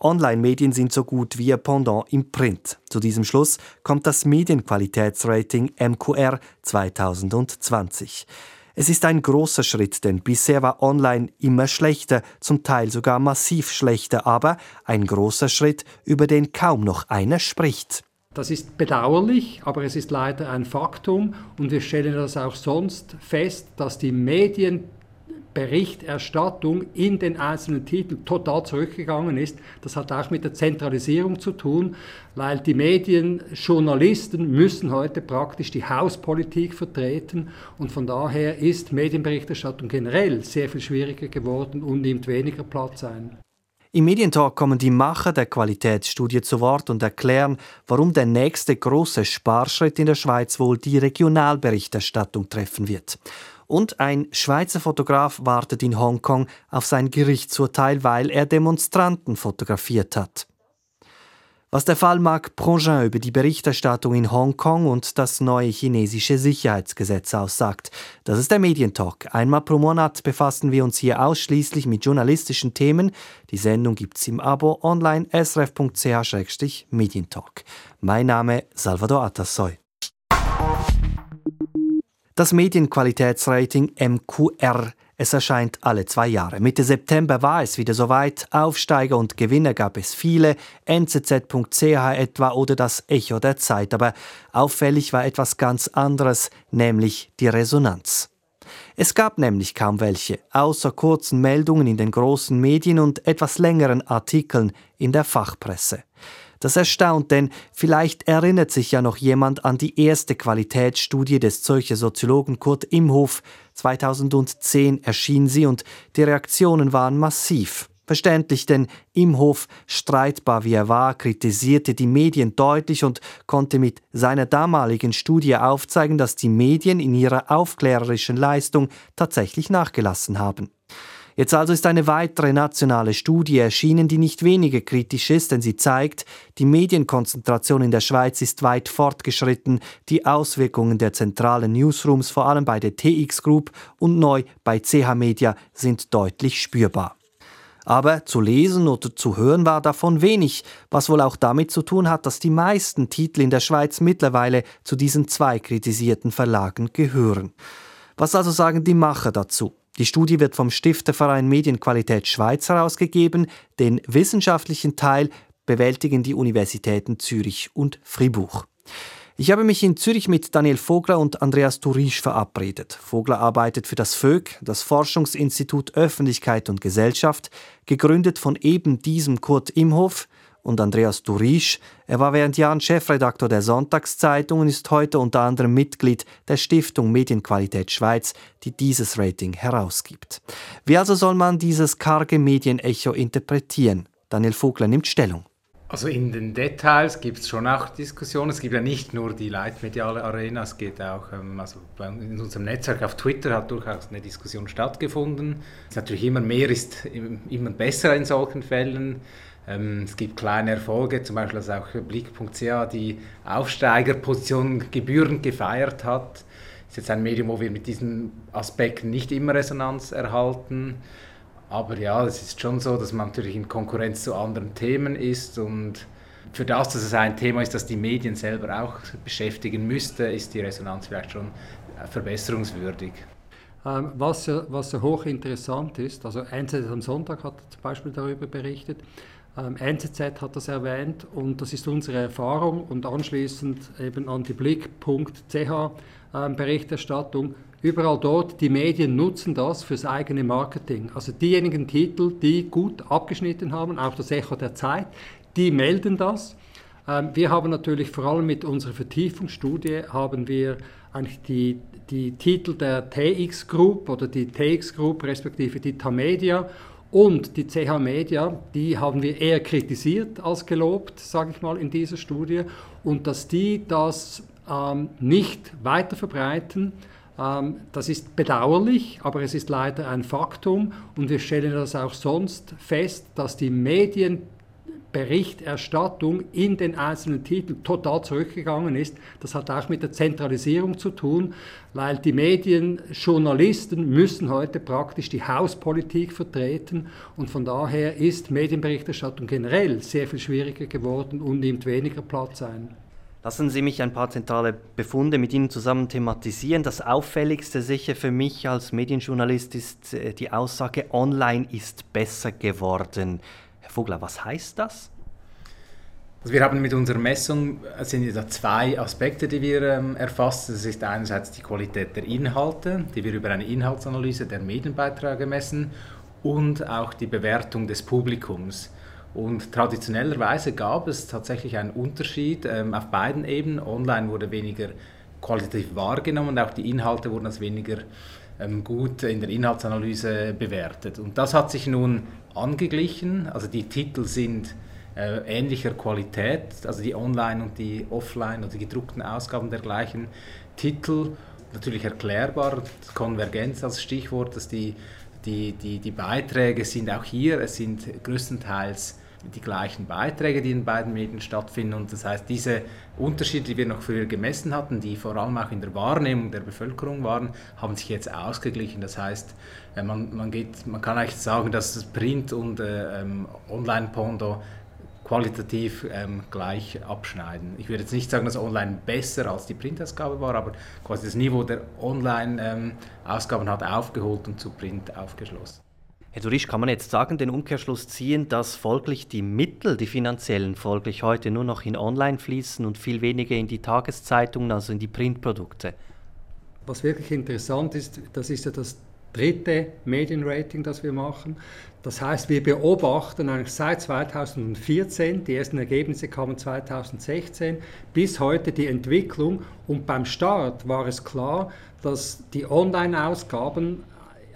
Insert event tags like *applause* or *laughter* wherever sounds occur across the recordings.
Online-Medien sind so gut wie ihr Pendant im Print. Zu diesem Schluss kommt das Medienqualitätsrating MQR 2020. Es ist ein großer Schritt, denn bisher war online immer schlechter, zum Teil sogar massiv schlechter, aber ein großer Schritt, über den kaum noch einer spricht. Das ist bedauerlich, aber es ist leider ein Faktum und wir stellen das auch sonst fest, dass die Medien Berichterstattung in den einzelnen Titeln total zurückgegangen ist. Das hat auch mit der Zentralisierung zu tun, weil die Medien, Journalisten müssen heute praktisch die Hauspolitik vertreten und von daher ist Medienberichterstattung generell sehr viel schwieriger geworden und nimmt weniger Platz ein. Im Medientalk kommen die Macher der Qualitätsstudie zu Wort und erklären, warum der nächste große Sparschritt in der Schweiz wohl die Regionalberichterstattung treffen wird. Und ein Schweizer Fotograf wartet in Hongkong auf sein Gerichtsurteil, weil er Demonstranten fotografiert hat. Was der Fall Marc Prongin über die Berichterstattung in Hongkong und das neue chinesische Sicherheitsgesetz aussagt, das ist der Medientalk. Einmal pro Monat befassen wir uns hier ausschließlich mit journalistischen Themen. Die Sendung gibt's im Abo online srf.ch-medientalk. Mein Name Salvador Atassoy. Das Medienqualitätsrating MQR. Es erscheint alle zwei Jahre. Mitte September war es wieder soweit. Aufsteiger und Gewinner gab es viele. NZZ.ch etwa oder das Echo der Zeit. Aber auffällig war etwas ganz anderes, nämlich die Resonanz. Es gab nämlich kaum welche, außer kurzen Meldungen in den großen Medien und etwas längeren Artikeln in der Fachpresse. Das erstaunt, denn vielleicht erinnert sich ja noch jemand an die erste Qualitätsstudie des Zürcher Soziologen Kurt Imhof. 2010 erschien sie und die Reaktionen waren massiv. Verständlich, denn Imhof, streitbar wie er war, kritisierte die Medien deutlich und konnte mit seiner damaligen Studie aufzeigen, dass die Medien in ihrer aufklärerischen Leistung tatsächlich nachgelassen haben. Jetzt also ist eine weitere nationale Studie erschienen, die nicht weniger kritisch ist, denn sie zeigt, die Medienkonzentration in der Schweiz ist weit fortgeschritten, die Auswirkungen der zentralen Newsrooms, vor allem bei der TX Group und neu bei CH Media, sind deutlich spürbar. Aber zu lesen oder zu hören war davon wenig, was wohl auch damit zu tun hat, dass die meisten Titel in der Schweiz mittlerweile zu diesen zwei kritisierten Verlagen gehören. Was also sagen die Macher dazu? Die Studie wird vom Stifterverein Medienqualität Schweiz herausgegeben. Den wissenschaftlichen Teil bewältigen die Universitäten Zürich und Fribourg. Ich habe mich in Zürich mit Daniel Vogler und Andreas Turisch verabredet. Vogler arbeitet für das FÖG, das Forschungsinstitut Öffentlichkeit und Gesellschaft, gegründet von eben diesem Kurt Imhof, und Andreas Durisch. Er war während Jahren Chefredaktor der Sonntagszeitung und ist heute unter anderem Mitglied der Stiftung Medienqualität Schweiz, die dieses Rating herausgibt. Wie also soll man dieses karge Medienecho interpretieren? Daniel Vogler nimmt Stellung. Also in den Details gibt es schon auch Diskussionen. Es gibt ja nicht nur die leitmediale Arena, es geht auch, ähm, also in unserem Netzwerk auf Twitter hat durchaus eine Diskussion stattgefunden. Es ist natürlich immer mehr ist immer besser in solchen Fällen. Ähm, es gibt kleine Erfolge, zum Beispiel dass auch Blick.ch die Aufsteigerposition gebührend gefeiert hat. Das ist jetzt ein Medium, wo wir mit diesen Aspekten nicht immer Resonanz erhalten. Aber ja, es ist schon so, dass man natürlich in Konkurrenz zu anderen Themen ist und für das, dass es ein Thema ist, das die Medien selber auch beschäftigen müsste, ist die Resonanz vielleicht schon verbesserungswürdig. Ähm, was, was hochinteressant ist, also NZZ am Sonntag hat zum Beispiel darüber berichtet, ähm, NZZ hat das erwähnt und das ist unsere Erfahrung und anschließend eben an die Blick.ch ähm, Berichterstattung. Überall dort, die Medien nutzen das fürs eigene Marketing. Also diejenigen Titel, die gut abgeschnitten haben, auch das Echo der Zeit, die melden das. Ähm, wir haben natürlich vor allem mit unserer Vertiefungsstudie haben wir eigentlich die, die Titel der TX Group oder die TX Group respektive die Tamedia und die CH Media, die haben wir eher kritisiert als gelobt, sage ich mal, in dieser Studie. Und dass die das ähm, nicht weiter verbreiten, ähm, das ist bedauerlich, aber es ist leider ein Faktum. Und wir stellen das auch sonst fest, dass die Medien Berichterstattung in den einzelnen Titeln total zurückgegangen ist. Das hat auch mit der Zentralisierung zu tun, weil die Medienjournalisten müssen heute praktisch die Hauspolitik vertreten und von daher ist Medienberichterstattung generell sehr viel schwieriger geworden und nimmt weniger Platz ein. Lassen Sie mich ein paar zentrale Befunde mit Ihnen zusammen thematisieren. Das auffälligste sicher für mich als Medienjournalist ist äh, die Aussage, online ist besser geworden. Vogler, was heißt das? Also wir haben mit unserer Messung es sind da zwei Aspekte, die wir ähm, erfassen. Das ist einerseits die Qualität der Inhalte, die wir über eine Inhaltsanalyse der Medienbeiträge messen und auch die Bewertung des Publikums. Und traditionellerweise gab es tatsächlich einen Unterschied ähm, auf beiden Ebenen. Online wurde weniger qualitativ wahrgenommen und auch die Inhalte wurden als weniger ähm, gut in der Inhaltsanalyse bewertet. Und das hat sich nun angeglichen. Also die Titel sind äh, ähnlicher Qualität, also die Online- und die Offline- oder die gedruckten Ausgaben der gleichen Titel. Natürlich erklärbar, Konvergenz als Stichwort, dass die, die, die, die Beiträge sind auch hier, es sind größtenteils die gleichen Beiträge, die in beiden Medien stattfinden. Und das heißt, diese Unterschiede, die wir noch früher gemessen hatten, die vor allem auch in der Wahrnehmung der Bevölkerung waren, haben sich jetzt ausgeglichen. Das heißt, äh, man, man, geht, man kann eigentlich sagen, dass das Print- und äh, ähm, Online-Pondo qualitativ ähm, gleich abschneiden. Ich würde jetzt nicht sagen, dass online besser als die Printausgabe war, aber quasi das Niveau der Online-Ausgaben ähm, hat aufgeholt und zu Print aufgeschlossen. Herr Durisch, kann man jetzt sagen, den Umkehrschluss ziehen, dass folglich die Mittel, die finanziellen, folglich heute nur noch in Online fließen und viel weniger in die Tageszeitungen, also in die Printprodukte? Was wirklich interessant ist, das ist ja das dritte Medienrating, das wir machen. Das heißt, wir beobachten eigentlich seit 2014, die ersten Ergebnisse kamen 2016, bis heute die Entwicklung. Und beim Start war es klar, dass die Online-Ausgaben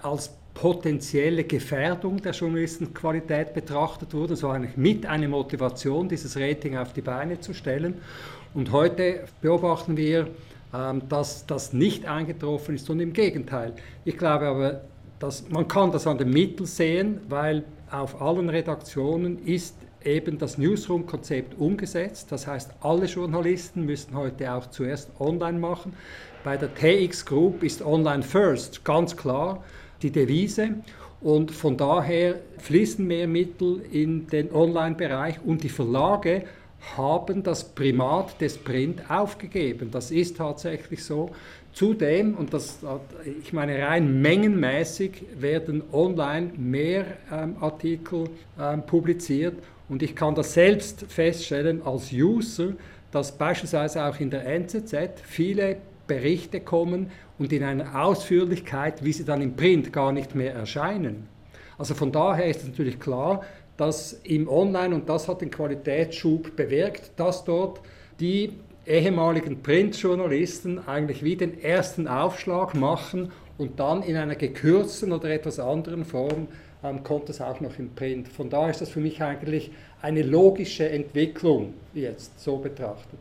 als potenzielle Gefährdung der Journalistenqualität betrachtet wurden. So eigentlich mit einer Motivation, dieses Rating auf die Beine zu stellen. Und heute beobachten wir, ähm, dass das nicht eingetroffen ist und im Gegenteil. Ich glaube aber, dass man kann das an den Mitteln sehen, weil auf allen Redaktionen ist eben das Newsroom-Konzept umgesetzt. Das heißt, alle Journalisten müssen heute auch zuerst online machen. Bei der TX Group ist Online First ganz klar die Devise. Und von daher fließen mehr Mittel in den Online-Bereich und die Verlage haben das Primat des Print aufgegeben. Das ist tatsächlich so. Zudem, und das, ich meine rein mengenmäßig, werden online mehr ähm, Artikel ähm, publiziert und ich kann das selbst feststellen als User, dass beispielsweise auch in der NZZ viele Berichte kommen und in einer Ausführlichkeit, wie sie dann im Print gar nicht mehr erscheinen. Also von daher ist es natürlich klar, dass im Online, und das hat den Qualitätsschub bewirkt, dass dort die ehemaligen Printjournalisten eigentlich wie den ersten Aufschlag machen und dann in einer gekürzten oder etwas anderen Form ähm, kommt es auch noch im Print. Von daher ist das für mich eigentlich eine logische Entwicklung jetzt so betrachtet.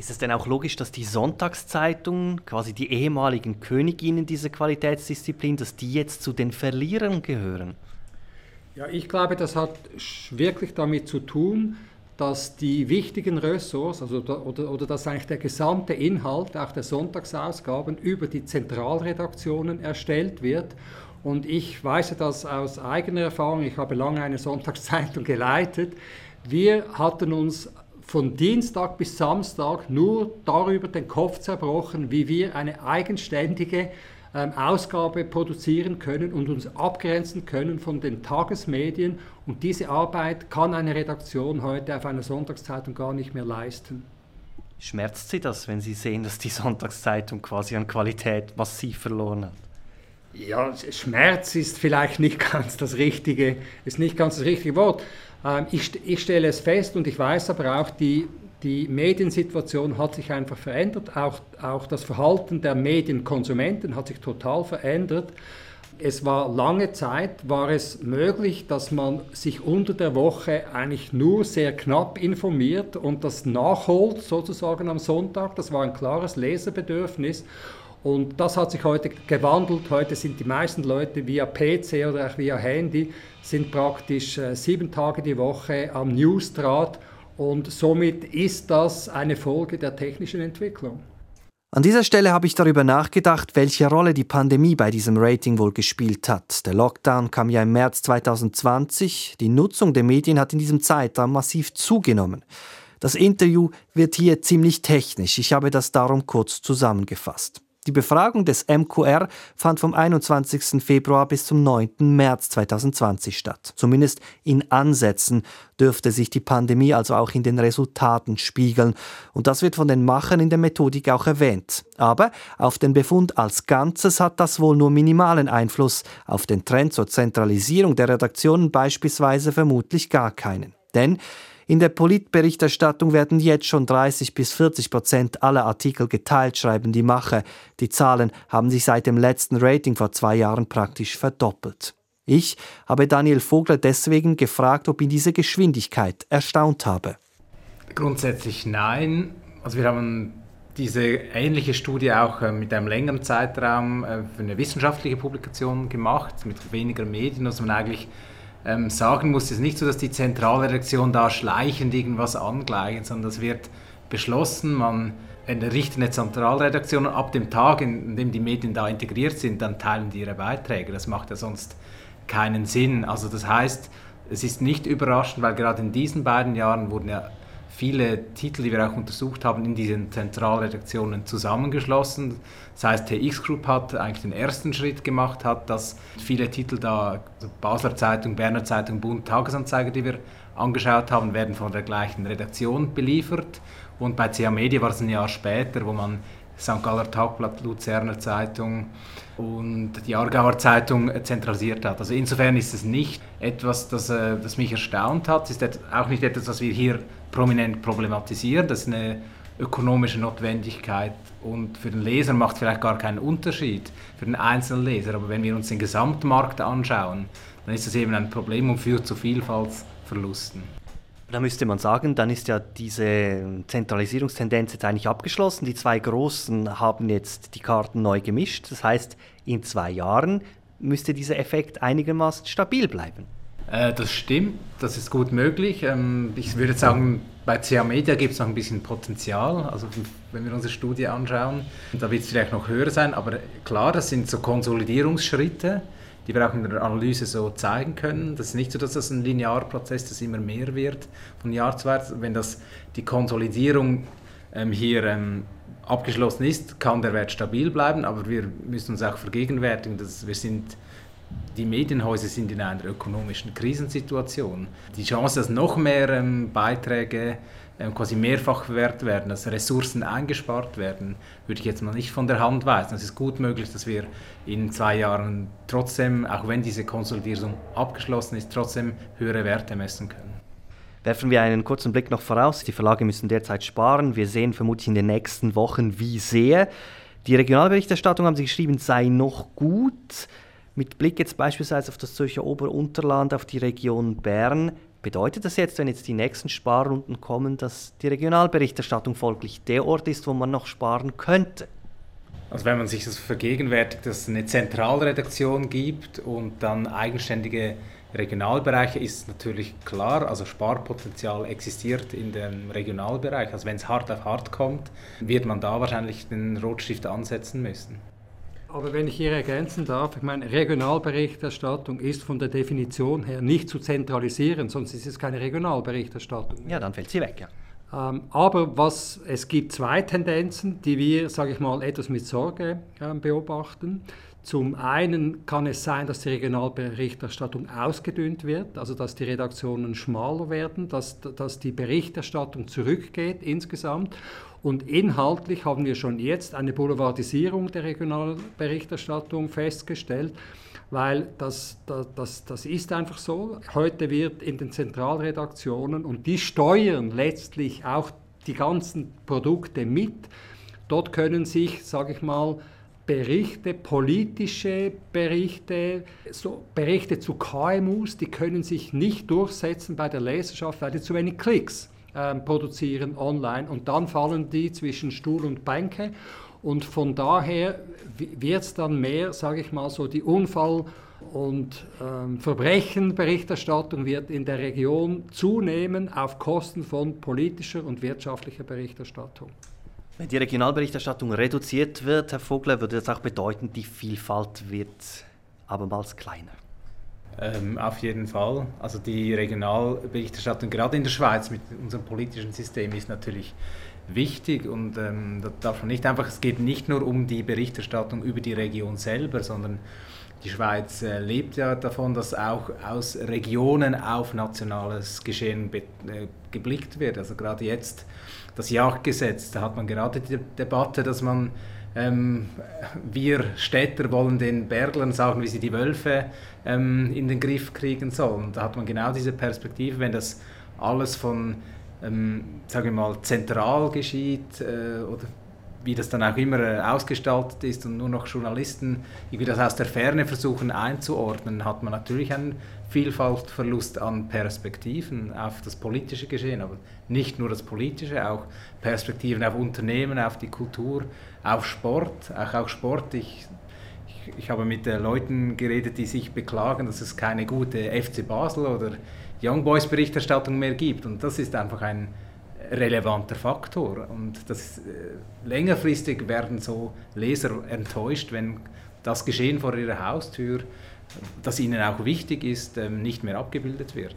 Ist es denn auch logisch, dass die Sonntagszeitungen, quasi die ehemaligen Königinnen dieser Qualitätsdisziplin, dass die jetzt zu den Verlierern gehören? Ja, ich glaube, das hat wirklich damit zu tun, dass die wichtigen Ressorts, also oder, oder dass eigentlich der gesamte Inhalt auch der Sonntagsausgaben über die Zentralredaktionen erstellt wird. Und ich weiß das aus eigener Erfahrung, ich habe lange eine Sonntagszeitung *laughs* geleitet. Wir hatten uns von Dienstag bis Samstag nur darüber den Kopf zerbrochen, wie wir eine eigenständige ähm, Ausgabe produzieren können und uns abgrenzen können von den Tagesmedien. Und diese Arbeit kann eine Redaktion heute auf einer Sonntagszeitung gar nicht mehr leisten. Schmerzt Sie das, wenn Sie sehen, dass die Sonntagszeitung quasi an Qualität massiv verloren hat? Ja, Schmerz ist vielleicht nicht *laughs* ganz das richtige, ist nicht ganz das richtige Wort. Ähm, ich, ich stelle es fest und ich weiß aber auch, die die Mediensituation hat sich einfach verändert, auch, auch das Verhalten der Medienkonsumenten hat sich total verändert. Es war lange Zeit, war es möglich, dass man sich unter der Woche eigentlich nur sehr knapp informiert und das nachholt sozusagen am Sonntag. Das war ein klares Leserbedürfnis. Und das hat sich heute gewandelt. Heute sind die meisten Leute via PC oder auch via Handy, sind praktisch äh, sieben Tage die Woche am Newsdraht und somit ist das eine Folge der technischen Entwicklung. An dieser Stelle habe ich darüber nachgedacht, welche Rolle die Pandemie bei diesem Rating wohl gespielt hat. Der Lockdown kam ja im März 2020. Die Nutzung der Medien hat in diesem Zeitraum massiv zugenommen. Das Interview wird hier ziemlich technisch. Ich habe das darum kurz zusammengefasst. Die Befragung des MQR fand vom 21. Februar bis zum 9. März 2020 statt. Zumindest in Ansätzen dürfte sich die Pandemie also auch in den Resultaten spiegeln. Und das wird von den Machern in der Methodik auch erwähnt. Aber auf den Befund als Ganzes hat das wohl nur minimalen Einfluss, auf den Trend zur Zentralisierung der Redaktionen beispielsweise vermutlich gar keinen. Denn in der Politberichterstattung werden jetzt schon 30 bis 40 Prozent aller Artikel geteilt, schreiben die Macher. Die Zahlen haben sich seit dem letzten Rating vor zwei Jahren praktisch verdoppelt. Ich habe Daniel Vogler deswegen gefragt, ob ihn diese Geschwindigkeit erstaunt habe. Grundsätzlich nein. Also wir haben diese ähnliche Studie auch äh, mit einem längeren Zeitraum äh, für eine wissenschaftliche Publikation gemacht, mit weniger Medien, dass man eigentlich ähm, sagen muss, es ist nicht so, dass die Zentralredaktion da schleichend irgendwas angleicht, sondern das wird beschlossen, man errichtet eine Zentralredaktion und ab dem Tag, in dem die Medien da integriert sind, dann teilen die ihre Beiträge. Das macht ja sonst keinen Sinn. Also das heißt, es ist nicht überraschend, weil gerade in diesen beiden Jahren wurden ja viele Titel, die wir auch untersucht haben, in diesen Zentralredaktionen zusammengeschlossen. Das heißt, TX Group hat eigentlich den ersten Schritt gemacht, hat dass viele Titel da, Basler Zeitung, Berner Zeitung, Bund, Tagesanzeiger, die wir angeschaut haben, werden von der gleichen Redaktion beliefert. Und bei CA Media war es ein Jahr später, wo man St. Galler Tagblatt, Luzerner Zeitung und die Aargauer Zeitung zentralisiert hat. Also insofern ist es nicht etwas, das, äh, das mich erstaunt hat. Es ist auch nicht etwas, was wir hier prominent problematisieren. Das ist eine ökonomische Notwendigkeit und für den Leser macht vielleicht gar keinen Unterschied, für den einzelnen Leser. Aber wenn wir uns den Gesamtmarkt anschauen, dann ist das eben ein Problem und führt zu Vielfaltsverlusten. Da müsste man sagen, dann ist ja diese Zentralisierungstendenz jetzt eigentlich abgeschlossen. Die zwei Großen haben jetzt die Karten neu gemischt. Das heißt, in zwei Jahren müsste dieser Effekt einigermaßen stabil bleiben. Äh, das stimmt, das ist gut möglich. Ähm, ich würde sagen, bei CA Media gibt es noch ein bisschen Potenzial. Also wenn wir unsere Studie anschauen, da wird es vielleicht noch höher sein. Aber klar, das sind so Konsolidierungsschritte, die wir auch in der Analyse so zeigen können. Das ist nicht so, dass das ein linearer Prozess, das immer mehr wird von Jahr zu Jahr. Wenn das die Konsolidierung ähm, hier ähm, abgeschlossen ist, kann der Wert stabil bleiben. Aber wir müssen uns auch vergegenwärtigen, dass wir sind die Medienhäuser sind in einer ökonomischen Krisensituation. Die Chance, dass noch mehr ähm, Beiträge quasi mehrfach wert werden, dass Ressourcen eingespart werden, würde ich jetzt mal nicht von der Hand weisen. Es ist gut möglich, dass wir in zwei Jahren trotzdem, auch wenn diese Konsolidierung abgeschlossen ist, trotzdem höhere Werte messen können. Werfen wir einen kurzen Blick noch voraus. Die Verlage müssen derzeit sparen. Wir sehen vermutlich in den nächsten Wochen, wie sehr. Die Regionalberichterstattung, haben Sie geschrieben, sei noch gut. Mit Blick jetzt beispielsweise auf das Zürcher Oberunterland, auf die Region Bern, bedeutet das jetzt, wenn jetzt die nächsten Sparrunden kommen, dass die Regionalberichterstattung folglich der Ort ist, wo man noch sparen könnte? Also wenn man sich das vergegenwärtigt, dass es eine Zentralredaktion gibt und dann eigenständige Regionalbereiche, ist natürlich klar, also Sparpotenzial existiert in dem Regionalbereich. Also wenn es hart auf hart kommt, wird man da wahrscheinlich den Rotstift ansetzen müssen. Aber wenn ich hier ergänzen darf, ich meine, Regionalberichterstattung ist von der Definition her nicht zu zentralisieren, sonst ist es keine Regionalberichterstattung. Ja, dann fällt sie weg, ja. Ähm, aber was, es gibt zwei Tendenzen, die wir, sage ich mal, etwas mit Sorge äh, beobachten. Zum einen kann es sein, dass die Regionalberichterstattung ausgedünnt wird, also dass die Redaktionen schmaler werden, dass, dass die Berichterstattung zurückgeht insgesamt. Und inhaltlich haben wir schon jetzt eine Boulevardisierung der Regionalberichterstattung festgestellt, weil das, das, das ist einfach so. Heute wird in den Zentralredaktionen, und die steuern letztlich auch die ganzen Produkte mit, dort können sich, sage ich mal, Berichte, politische Berichte, so Berichte zu KMUs, die können sich nicht durchsetzen bei der Leserschaft, weil die zu wenig Klicks ähm, produzieren online und dann fallen die zwischen Stuhl und Bänke. Und von daher wird es dann mehr, sage ich mal so, die Unfall- und ähm, Verbrechenberichterstattung wird in der Region zunehmen auf Kosten von politischer und wirtschaftlicher Berichterstattung. Wenn die Regionalberichterstattung reduziert wird, Herr Vogler, würde das auch bedeuten, die Vielfalt wird abermals kleiner. Ähm, auf jeden Fall. Also die Regionalberichterstattung, gerade in der Schweiz mit unserem politischen System, ist natürlich wichtig und ähm, da darf man nicht einfach, es geht nicht nur um die Berichterstattung über die Region selber, sondern die Schweiz äh, lebt ja davon, dass auch aus Regionen auf nationales Geschehen äh, geblickt wird. Also gerade jetzt das Jagdgesetz, da hat man gerade die Debatte, dass man ähm, wir Städter wollen den Berglern sagen, wie sie die Wölfe ähm, in den Griff kriegen sollen. Da hat man genau diese Perspektive, wenn das alles von, ähm, sage ich mal, zentral geschieht äh, oder wie das dann auch immer äh, ausgestaltet ist und nur noch Journalisten irgendwie das aus der Ferne versuchen einzuordnen, hat man natürlich einen Vielfaltverlust an Perspektiven auf das politische Geschehen, aber nicht nur das politische, auch Perspektiven auf Unternehmen, auf die Kultur, auf Sport, auch auf Sport. Ich, ich, ich habe mit Leuten geredet, die sich beklagen, dass es keine gute FC Basel oder Young Boys Berichterstattung mehr gibt und das ist einfach ein relevanter Faktor. Und das, äh, längerfristig werden so Leser enttäuscht, wenn das Geschehen vor ihrer Haustür, das ihnen auch wichtig ist, ähm, nicht mehr abgebildet wird.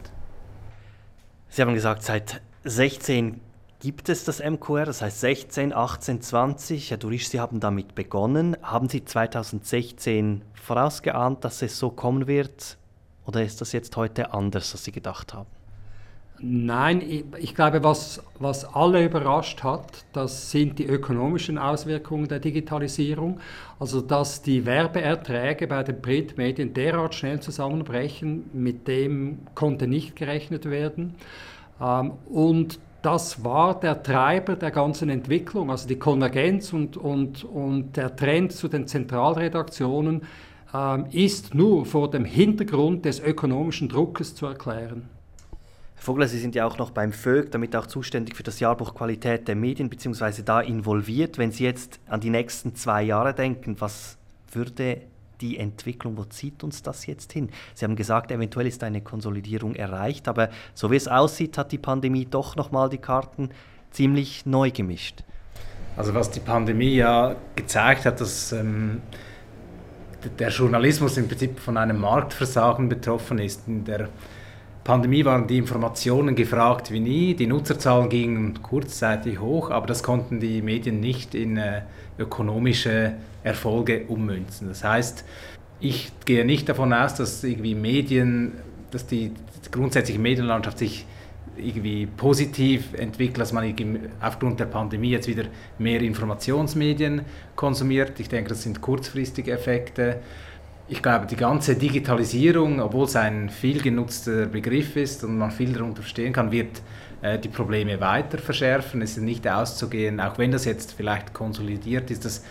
Sie haben gesagt, seit 16 gibt es das MQR, das heißt 16, 18, 20. Herr Durisch, Sie haben damit begonnen. Haben Sie 2016 vorausgeahnt, dass es so kommen wird? Oder ist das jetzt heute anders, als Sie gedacht haben? Nein, ich glaube, was, was alle überrascht hat, das sind die ökonomischen Auswirkungen der Digitalisierung. Also, dass die Werbeerträge bei den Printmedien derart schnell zusammenbrechen, mit dem konnte nicht gerechnet werden. Ähm, und das war der Treiber der ganzen Entwicklung, also die Konvergenz und, und, und der Trend zu den Zentralredaktionen ähm, ist nur vor dem Hintergrund des ökonomischen Druckes zu erklären. Vogler, Sie sind ja auch noch beim VÖG, damit auch zuständig für das Jahrbuch Qualität der Medien, beziehungsweise da involviert. Wenn Sie jetzt an die nächsten zwei Jahre denken, was würde die Entwicklung, wo zieht uns das jetzt hin? Sie haben gesagt, eventuell ist eine Konsolidierung erreicht, aber so wie es aussieht, hat die Pandemie doch nochmal die Karten ziemlich neu gemischt. Also was die Pandemie ja gezeigt hat, dass ähm, der Journalismus im Prinzip von einem Marktversagen betroffen ist. In der Pandemie waren die Informationen gefragt wie nie, die Nutzerzahlen gingen kurzzeitig hoch, aber das konnten die Medien nicht in äh, ökonomische Erfolge ummünzen. Das heißt, ich gehe nicht davon aus, dass irgendwie Medien, dass die, grundsätzliche Medienlandschaft sich irgendwie positiv entwickelt, dass man aufgrund der Pandemie jetzt wieder mehr Informationsmedien konsumiert. Ich denke, das sind kurzfristige Effekte ich glaube, die ganze Digitalisierung, obwohl es ein viel genutzter Begriff ist und man viel darunter verstehen kann, wird äh, die Probleme weiter verschärfen. Es ist nicht auszugehen, auch wenn das jetzt vielleicht konsolidiert ist, dass,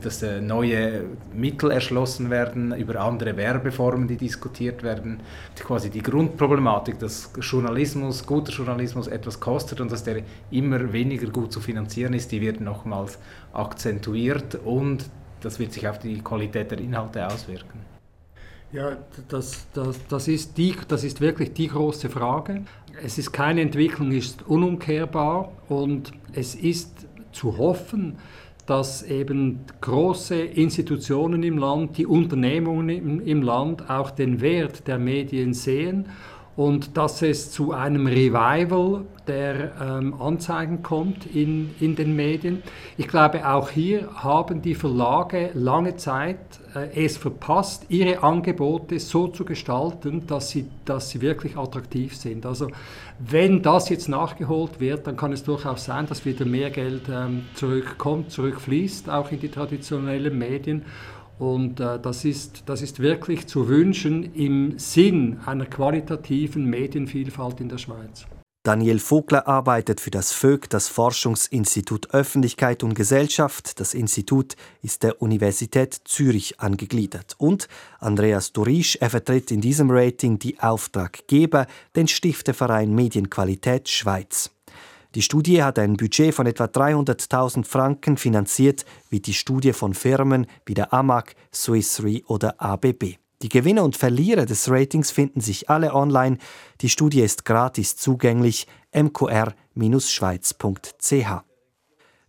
dass äh, neue Mittel erschlossen werden über andere Werbeformen, die diskutiert werden. Quasi die Grundproblematik, dass Journalismus, guter Journalismus etwas kostet und dass der immer weniger gut zu finanzieren ist, die wird nochmals akzentuiert und das wird sich auf die Qualität der Inhalte auswirken. Ja, das, das, das, ist die, das ist wirklich die große Frage. Es ist keine Entwicklung, ist unumkehrbar und es ist zu hoffen, dass eben große Institutionen im Land, die Unternehmungen im, im Land auch den Wert der Medien sehen und dass es zu einem Revival der ähm, Anzeigen kommt in, in den Medien. Ich glaube, auch hier haben die Verlage lange Zeit äh, es verpasst, ihre Angebote so zu gestalten, dass sie, dass sie wirklich attraktiv sind. Also wenn das jetzt nachgeholt wird, dann kann es durchaus sein, dass wieder mehr Geld ähm, zurückkommt, zurückfließt, auch in die traditionellen Medien. Und äh, das, ist, das ist wirklich zu wünschen im Sinn einer qualitativen Medienvielfalt in der Schweiz. Daniel Vogler arbeitet für das VÖG, das Forschungsinstitut Öffentlichkeit und Gesellschaft. Das Institut ist der Universität Zürich angegliedert. Und Andreas Durisch, er vertritt in diesem Rating die Auftraggeber, den Stifterverein Medienqualität Schweiz. Die Studie hat ein Budget von etwa 300.000 Franken finanziert, wie die Studie von Firmen wie der AMAG, Swiss Re oder ABB. Die Gewinner und Verlierer des Ratings finden sich alle online. Die Studie ist gratis zugänglich mqr-schweiz.ch.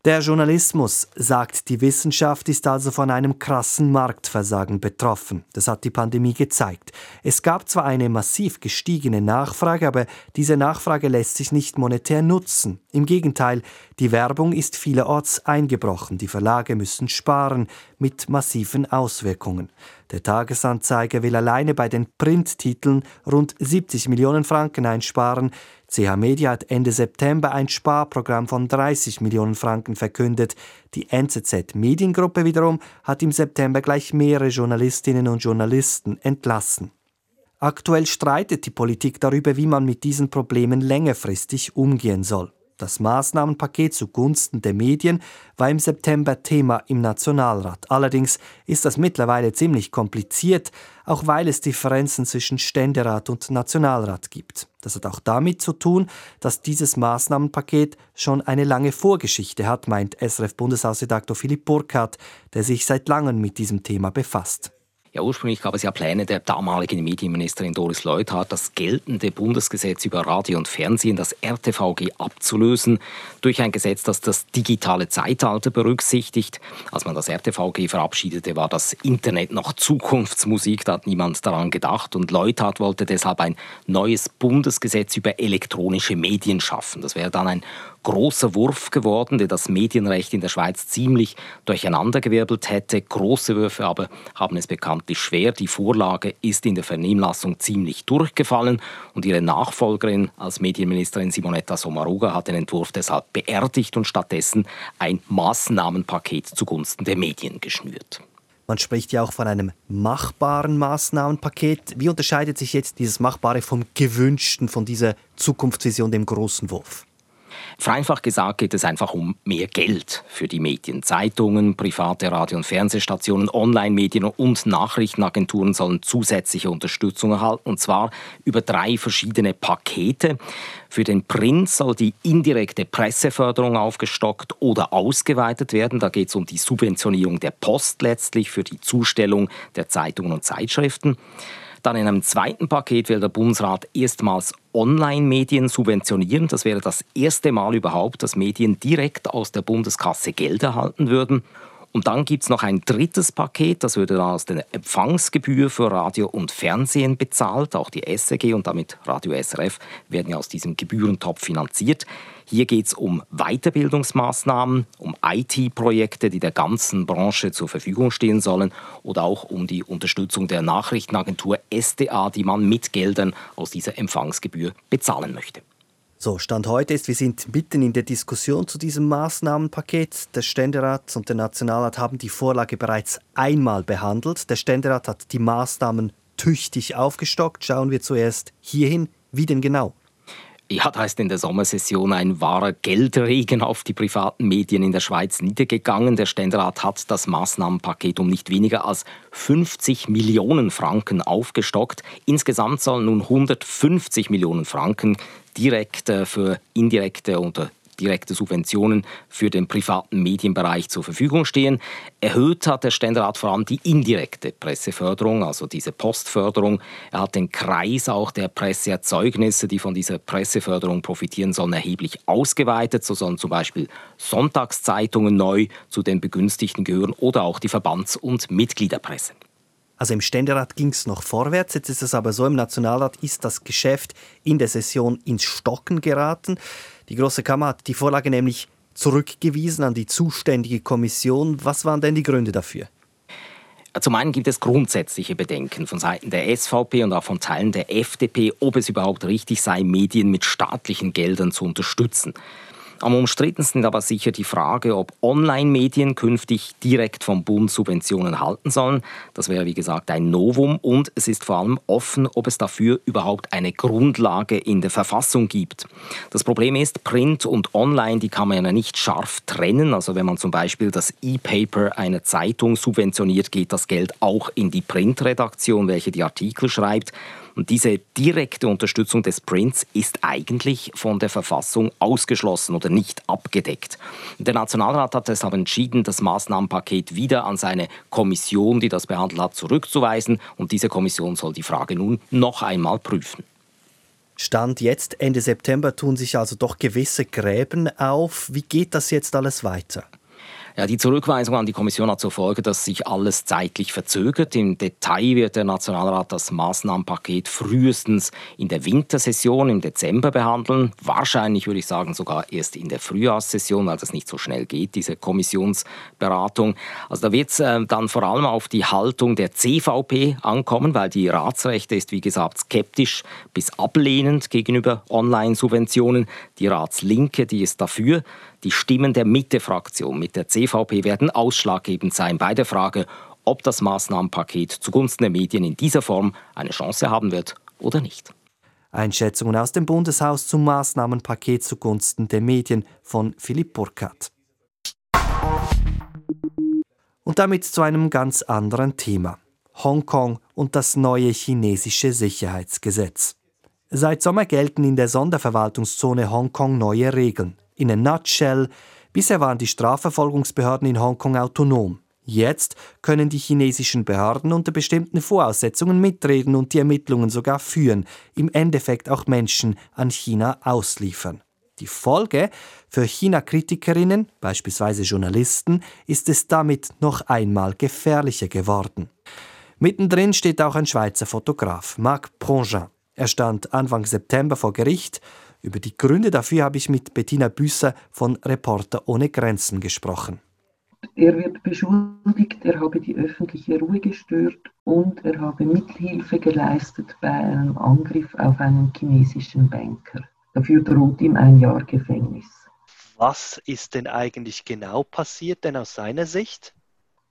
Der Journalismus, sagt die Wissenschaft, ist also von einem krassen Marktversagen betroffen. Das hat die Pandemie gezeigt. Es gab zwar eine massiv gestiegene Nachfrage, aber diese Nachfrage lässt sich nicht monetär nutzen. Im Gegenteil, die Werbung ist vielerorts eingebrochen. Die Verlage müssen sparen, mit massiven Auswirkungen. Der Tagesanzeiger will alleine bei den Printtiteln rund 70 Millionen Franken einsparen. CH Media hat Ende September ein Sparprogramm von 30 Millionen Franken verkündet. Die NZZ Mediengruppe wiederum hat im September gleich mehrere Journalistinnen und Journalisten entlassen. Aktuell streitet die Politik darüber, wie man mit diesen Problemen längerfristig umgehen soll. Das Maßnahmenpaket zugunsten der Medien war im September Thema im Nationalrat. Allerdings ist das mittlerweile ziemlich kompliziert, auch weil es Differenzen zwischen Ständerat und Nationalrat gibt. Das hat auch damit zu tun, dass dieses Maßnahmenpaket schon eine lange Vorgeschichte hat, meint SRF-Bundeshausredaktor Philipp Burkhardt, der sich seit langem mit diesem Thema befasst. Ja, ursprünglich gab es ja Pläne der damaligen Medienministerin Doris Leuthard, das geltende Bundesgesetz über Radio und Fernsehen, das RTVG, abzulösen durch ein Gesetz, das das digitale Zeitalter berücksichtigt. Als man das RTVG verabschiedete, war das Internet noch Zukunftsmusik, da hat niemand daran gedacht. Und Leuthard wollte deshalb ein neues Bundesgesetz über elektronische Medien schaffen. Das wäre dann ein großer Wurf geworden, der das Medienrecht in der Schweiz ziemlich durcheinandergewirbelt hätte. Große Würfe aber haben es bekanntlich schwer. Die Vorlage ist in der Vernehmlassung ziemlich durchgefallen und ihre Nachfolgerin als Medienministerin Simonetta Sommaruga hat den Entwurf deshalb beerdigt und stattdessen ein Maßnahmenpaket zugunsten der Medien geschnürt. Man spricht ja auch von einem machbaren Maßnahmenpaket. Wie unterscheidet sich jetzt dieses Machbare vom gewünschten, von dieser Zukunftsvision, dem großen Wurf? Vereinfacht gesagt geht es einfach um mehr Geld für die Medien. Zeitungen, private Radio- und Fernsehstationen, Online-Medien und Nachrichtenagenturen sollen zusätzliche Unterstützung erhalten, und zwar über drei verschiedene Pakete. Für den Print soll die indirekte Presseförderung aufgestockt oder ausgeweitet werden. Da geht es um die Subventionierung der Post letztlich für die Zustellung der Zeitungen und Zeitschriften. Dann in einem zweiten Paket will der Bundesrat erstmals Online-Medien subventionieren. Das wäre das erste Mal überhaupt, dass Medien direkt aus der Bundeskasse Geld erhalten würden. Und dann gibt es noch ein drittes Paket, das würde dann aus der Empfangsgebühr für Radio und Fernsehen bezahlt. Auch die SRG und damit Radio SRF werden ja aus diesem Gebührentopf finanziert. Hier geht es um Weiterbildungsmaßnahmen, um IT-Projekte, die der ganzen Branche zur Verfügung stehen sollen oder auch um die Unterstützung der Nachrichtenagentur SDA, die man mit Geldern aus dieser Empfangsgebühr bezahlen möchte. So, Stand heute ist, wir sind mitten in der Diskussion zu diesem Maßnahmenpaket. Der Ständerat und der Nationalrat haben die Vorlage bereits einmal behandelt. Der Ständerat hat die Maßnahmen tüchtig aufgestockt. Schauen wir zuerst hierhin. Wie denn genau? Ja, da ist in der Sommersession ein wahrer Geldregen auf die privaten Medien in der Schweiz niedergegangen. Der Ständerat hat das Maßnahmenpaket um nicht weniger als 50 Millionen Franken aufgestockt. Insgesamt sollen nun 150 Millionen Franken direkt für indirekte oder direkte Subventionen für den privaten Medienbereich zur Verfügung stehen. Erhöht hat der Ständerat vor allem die indirekte Presseförderung, also diese Postförderung. Er hat den Kreis auch der Presseerzeugnisse, die von dieser Presseförderung profitieren sollen, erheblich ausgeweitet. So sollen zum Beispiel Sonntagszeitungen neu zu den Begünstigten gehören oder auch die Verbands- und Mitgliederpresse. Also im Ständerat ging es noch vorwärts, jetzt ist es aber so, im Nationalrat ist das Geschäft in der Session ins Stocken geraten. Die Große Kammer hat die Vorlage nämlich zurückgewiesen an die zuständige Kommission. Was waren denn die Gründe dafür? Zum einen gibt es grundsätzliche Bedenken von Seiten der SVP und auch von Teilen der FDP, ob es überhaupt richtig sei, Medien mit staatlichen Geldern zu unterstützen. Am umstrittensten aber sicher die Frage, ob Online-Medien künftig direkt vom Bund Subventionen halten sollen. Das wäre wie gesagt ein Novum und es ist vor allem offen, ob es dafür überhaupt eine Grundlage in der Verfassung gibt. Das Problem ist, Print und Online, die kann man ja nicht scharf trennen. Also wenn man zum Beispiel das E-Paper einer Zeitung subventioniert, geht das Geld auch in die Printredaktion, welche die Artikel schreibt. Und diese direkte Unterstützung des Prince ist eigentlich von der Verfassung ausgeschlossen oder nicht abgedeckt. Der Nationalrat hat deshalb entschieden, das Maßnahmenpaket wieder an seine Kommission, die das behandelt hat, zurückzuweisen. Und diese Kommission soll die Frage nun noch einmal prüfen. Stand jetzt, Ende September, tun sich also doch gewisse Gräben auf. Wie geht das jetzt alles weiter? Ja, die Zurückweisung an die Kommission hat zur Folge, dass sich alles zeitlich verzögert. Im Detail wird der Nationalrat das Maßnahmenpaket frühestens in der Wintersession im Dezember behandeln. Wahrscheinlich würde ich sagen sogar erst in der Frühjahrssession, weil das nicht so schnell geht, diese Kommissionsberatung. Also da wird es äh, dann vor allem auf die Haltung der CVP ankommen, weil die Ratsrechte ist, wie gesagt, skeptisch bis ablehnend gegenüber Online-Subventionen. Die Ratslinke, die ist dafür. Die Stimmen der Mitte-Fraktion mit der CVP werden ausschlaggebend sein bei der Frage, ob das Maßnahmenpaket zugunsten der Medien in dieser Form eine Chance haben wird oder nicht. Einschätzungen aus dem Bundeshaus zum Maßnahmenpaket zugunsten der Medien von Philipp Burkhardt. Und damit zu einem ganz anderen Thema. Hongkong und das neue chinesische Sicherheitsgesetz. Seit Sommer gelten in der Sonderverwaltungszone Hongkong neue Regeln. In a nutshell, bisher waren die Strafverfolgungsbehörden in Hongkong autonom. Jetzt können die chinesischen Behörden unter bestimmten Voraussetzungen mitreden und die Ermittlungen sogar führen, im Endeffekt auch Menschen an China ausliefern. Die Folge für China-Kritikerinnen, beispielsweise Journalisten, ist es damit noch einmal gefährlicher geworden. Mittendrin steht auch ein Schweizer Fotograf, Marc Prongin. Er stand Anfang September vor Gericht über die Gründe dafür habe ich mit Bettina Büsser von Reporter ohne Grenzen gesprochen. Er wird beschuldigt, er habe die öffentliche Ruhe gestört und er habe Mithilfe geleistet bei einem Angriff auf einen chinesischen Banker. Dafür droht ihm ein Jahr Gefängnis. Was ist denn eigentlich genau passiert, denn aus seiner Sicht?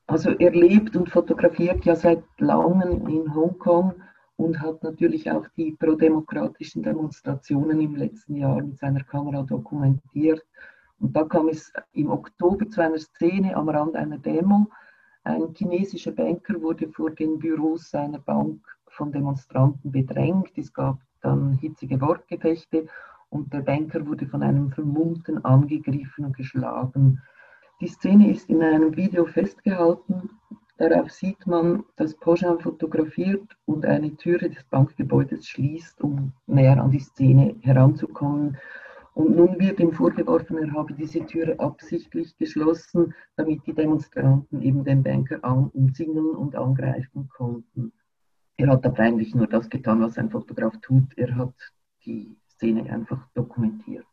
Also er lebt und fotografiert ja seit langem in Hongkong und hat natürlich auch die prodemokratischen Demonstrationen im letzten Jahr mit seiner Kamera dokumentiert. Und da kam es im Oktober zu einer Szene am Rand einer Demo. Ein chinesischer Banker wurde vor den Büros seiner Bank von Demonstranten bedrängt. Es gab dann hitzige Wortgefechte und der Banker wurde von einem Vermummten angegriffen und geschlagen. Die Szene ist in einem Video festgehalten Darauf sieht man, dass Pogin fotografiert und eine Türe des Bankgebäudes schließt, um näher an die Szene heranzukommen. Und nun wird ihm vorgeworfen, er habe diese Türe absichtlich geschlossen, damit die Demonstranten eben den Banker an umzingeln und angreifen konnten. Er hat aber eigentlich nur das getan, was ein Fotograf tut. Er hat die Szene einfach dokumentiert.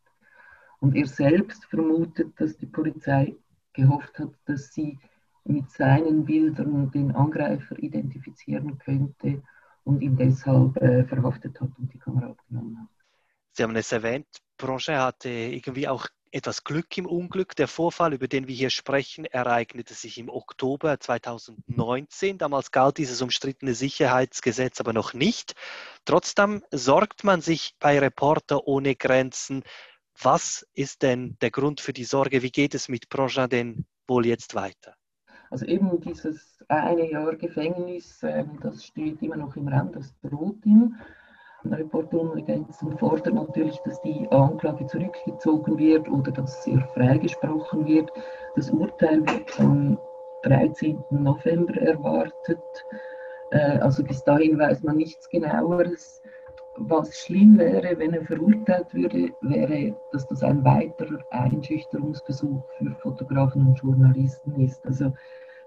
Und er selbst vermutet, dass die Polizei gehofft hat, dass sie mit seinen Bildern den Angreifer identifizieren könnte und ihn deshalb äh, verhaftet hat und die Kamera abgenommen hat. Sie haben es erwähnt, Projet hatte irgendwie auch etwas Glück im Unglück. Der Vorfall, über den wir hier sprechen, ereignete sich im Oktober 2019. Damals galt dieses umstrittene Sicherheitsgesetz aber noch nicht. Trotzdem sorgt man sich bei Reporter ohne Grenzen. Was ist denn der Grund für die Sorge? Wie geht es mit Projet denn wohl jetzt weiter? Also eben dieses eine Jahr Gefängnis, ähm, das steht immer noch im Raum, das droht ihm. Reporter ohne Grenzen fordert natürlich, dass die Anklage zurückgezogen wird oder dass er freigesprochen wird. Das Urteil wird am 13. November erwartet. Äh, also bis dahin weiß man nichts genaueres. Was schlimm wäre, wenn er verurteilt würde, wäre, dass das ein weiterer Einschüchterungsversuch für Fotografen und Journalisten ist. Also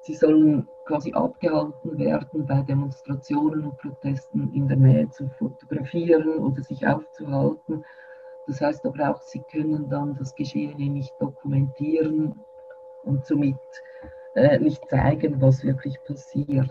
sie sollen quasi abgehalten werden, bei Demonstrationen und Protesten in der Nähe zu fotografieren oder sich aufzuhalten. Das heißt aber auch, sie können dann das Geschehene nicht dokumentieren und somit äh, nicht zeigen, was wirklich passiert.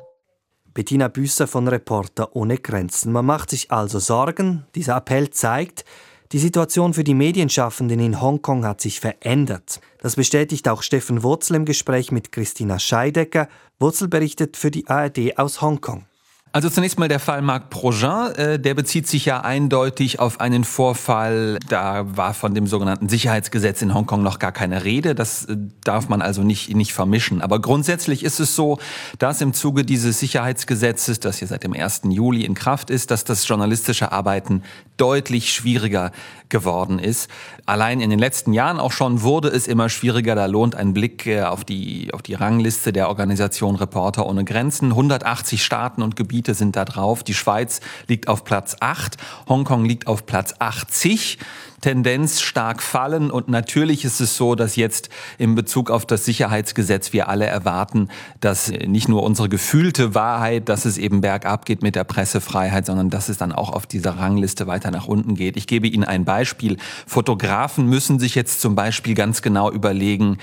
Bettina Büsser von Reporter ohne Grenzen. Man macht sich also Sorgen. Dieser Appell zeigt, die Situation für die Medienschaffenden in Hongkong hat sich verändert. Das bestätigt auch Steffen Wurzel im Gespräch mit Christina Scheidecker. Wurzel berichtet für die ARD aus Hongkong. Also zunächst mal der Fall Marc Progin, äh, der bezieht sich ja eindeutig auf einen Vorfall, da war von dem sogenannten Sicherheitsgesetz in Hongkong noch gar keine Rede, das äh, darf man also nicht, nicht vermischen. Aber grundsätzlich ist es so, dass im Zuge dieses Sicherheitsgesetzes, das hier seit dem 1. Juli in Kraft ist, dass das journalistische Arbeiten deutlich schwieriger geworden ist. Allein in den letzten Jahren auch schon wurde es immer schwieriger, da lohnt ein Blick äh, auf die, auf die Rangliste der Organisation Reporter ohne Grenzen. 180 Staaten und Gebiete Gebiete sind da drauf. Die Schweiz liegt auf Platz 8, Hongkong liegt auf Platz 80. Tendenz stark fallen. Und natürlich ist es so, dass jetzt in Bezug auf das Sicherheitsgesetz wir alle erwarten, dass nicht nur unsere gefühlte Wahrheit, dass es eben bergab geht mit der Pressefreiheit, sondern dass es dann auch auf dieser Rangliste weiter nach unten geht. Ich gebe Ihnen ein Beispiel. Fotografen müssen sich jetzt zum Beispiel ganz genau überlegen,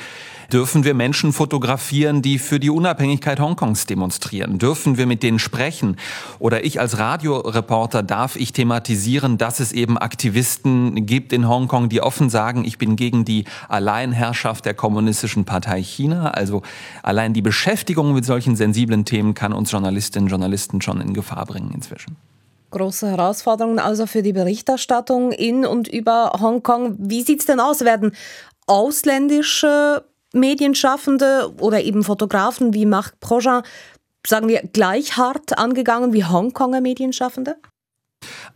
Dürfen wir Menschen fotografieren, die für die Unabhängigkeit Hongkongs demonstrieren? Dürfen wir mit denen sprechen? Oder ich als Radioreporter darf ich thematisieren, dass es eben Aktivisten gibt in Hongkong, die offen sagen, ich bin gegen die Alleinherrschaft der kommunistischen Partei China. Also allein die Beschäftigung mit solchen sensiblen Themen kann uns Journalistinnen und Journalisten schon in Gefahr bringen inzwischen große Herausforderungen also für die Berichterstattung in und über Hongkong. Wie sieht es denn aus? Werden ausländische Medienschaffende oder eben Fotografen wie Marc Projean, sagen wir, gleich hart angegangen wie Hongkonger Medienschaffende?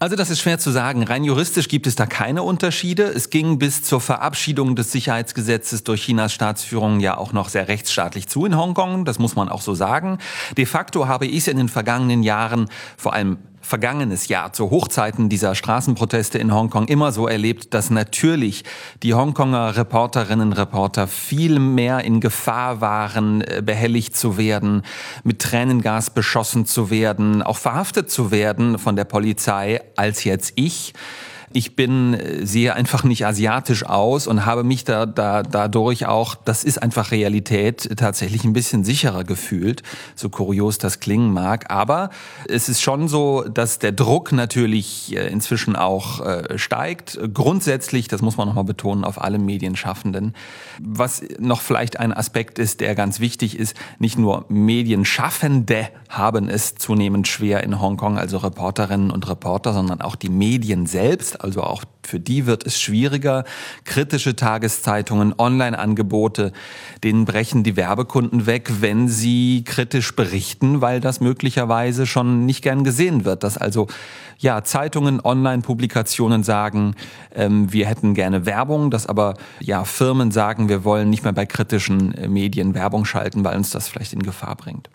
Also das ist schwer zu sagen. Rein juristisch gibt es da keine Unterschiede. Es ging bis zur Verabschiedung des Sicherheitsgesetzes durch Chinas Staatsführung ja auch noch sehr rechtsstaatlich zu in Hongkong. Das muss man auch so sagen. De facto habe ich es in den vergangenen Jahren vor allem vergangenes Jahr zu Hochzeiten dieser Straßenproteste in Hongkong immer so erlebt, dass natürlich die Hongkonger Reporterinnen und Reporter viel mehr in Gefahr waren, äh, behelligt zu werden, mit Tränengas beschossen zu werden, auch verhaftet zu werden von der Polizei, als jetzt ich. Ich bin, äh, sehe einfach nicht asiatisch aus und habe mich da, da dadurch auch, das ist einfach Realität, tatsächlich ein bisschen sicherer gefühlt, so kurios das klingen mag. Aber es ist schon so, dass der Druck natürlich äh, inzwischen auch äh, steigt. Grundsätzlich, das muss man nochmal betonen, auf alle Medienschaffenden. Was noch vielleicht ein Aspekt ist, der ganz wichtig ist, nicht nur Medienschaffende haben es zunehmend schwer in Hongkong, also Reporterinnen und Reporter, sondern auch die Medien selbst also auch für die wird es schwieriger. Kritische Tageszeitungen, Online-Angebote, denen brechen die Werbekunden weg, wenn sie kritisch berichten, weil das möglicherweise schon nicht gern gesehen wird. Dass also ja Zeitungen, Online-Publikationen sagen, ähm, wir hätten gerne Werbung, dass aber ja Firmen sagen, wir wollen nicht mehr bei kritischen äh, Medien Werbung schalten, weil uns das vielleicht in Gefahr bringt.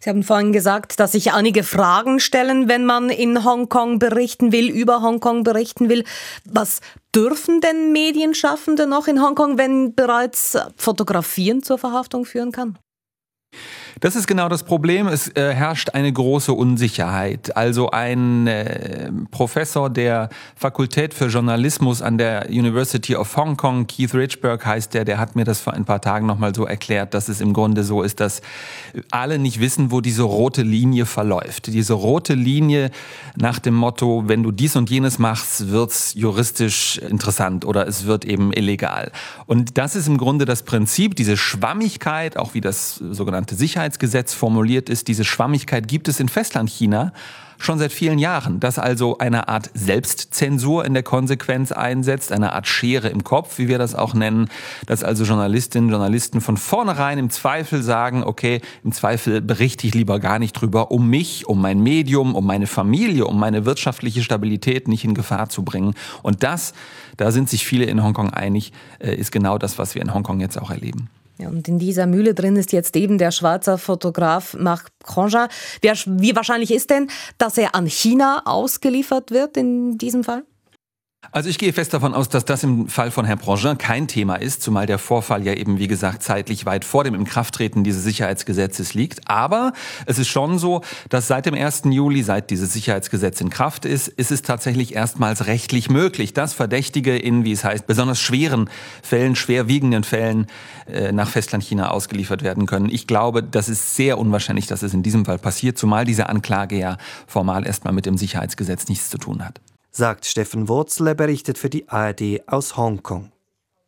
Sie haben vorhin gesagt, dass sich einige Fragen stellen, wenn man in Hongkong berichten will, über Hongkong berichten will. Was dürfen denn Medienschaffende noch in Hongkong, wenn bereits Fotografieren zur Verhaftung führen kann? Das ist genau das Problem. Es äh, herrscht eine große Unsicherheit. Also ein äh, Professor der Fakultät für Journalismus an der University of Hong Kong, Keith Richburg heißt der, der hat mir das vor ein paar Tagen nochmal so erklärt, dass es im Grunde so ist, dass alle nicht wissen, wo diese rote Linie verläuft. Diese rote Linie nach dem Motto, wenn du dies und jenes machst, wird's juristisch interessant oder es wird eben illegal. Und das ist im Grunde das Prinzip, diese Schwammigkeit, auch wie das sogenannte Sicherheit Sicherheitsgesetz formuliert ist, diese Schwammigkeit gibt es in Festlandchina schon seit vielen Jahren, dass also eine Art Selbstzensur in der Konsequenz einsetzt, eine Art Schere im Kopf, wie wir das auch nennen, dass also Journalistinnen und Journalisten von vornherein im Zweifel sagen, okay, im Zweifel berichte ich lieber gar nicht drüber, um mich, um mein Medium, um meine Familie, um meine wirtschaftliche Stabilität nicht in Gefahr zu bringen. Und das, da sind sich viele in Hongkong einig, äh, ist genau das, was wir in Hongkong jetzt auch erleben. Ja, und in dieser Mühle drin ist jetzt eben der Schweizer Fotograf Marc Grandjean. Wie wahrscheinlich ist denn, dass er an China ausgeliefert wird in diesem Fall? Also ich gehe fest davon aus, dass das im Fall von Herrn Prangin kein Thema ist, zumal der Vorfall ja eben, wie gesagt, zeitlich weit vor dem Inkrafttreten dieses Sicherheitsgesetzes liegt. Aber es ist schon so, dass seit dem 1. Juli, seit dieses Sicherheitsgesetz in Kraft ist, ist es tatsächlich erstmals rechtlich möglich, dass Verdächtige in, wie es heißt, besonders schweren Fällen, schwerwiegenden Fällen äh, nach Festlandchina ausgeliefert werden können. Ich glaube, das ist sehr unwahrscheinlich, dass es in diesem Fall passiert, zumal diese Anklage ja formal erstmal mit dem Sicherheitsgesetz nichts zu tun hat sagt Steffen Wurzel, berichtet für die ARD aus Hongkong.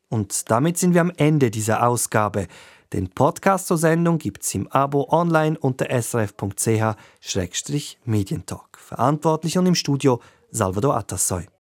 Und damit sind wir am Ende dieser Ausgabe. Den Podcast zur Sendung gibt es im Abo online unter srf.ch-medientalk. Verantwortlich und im Studio Salvador Atassoy.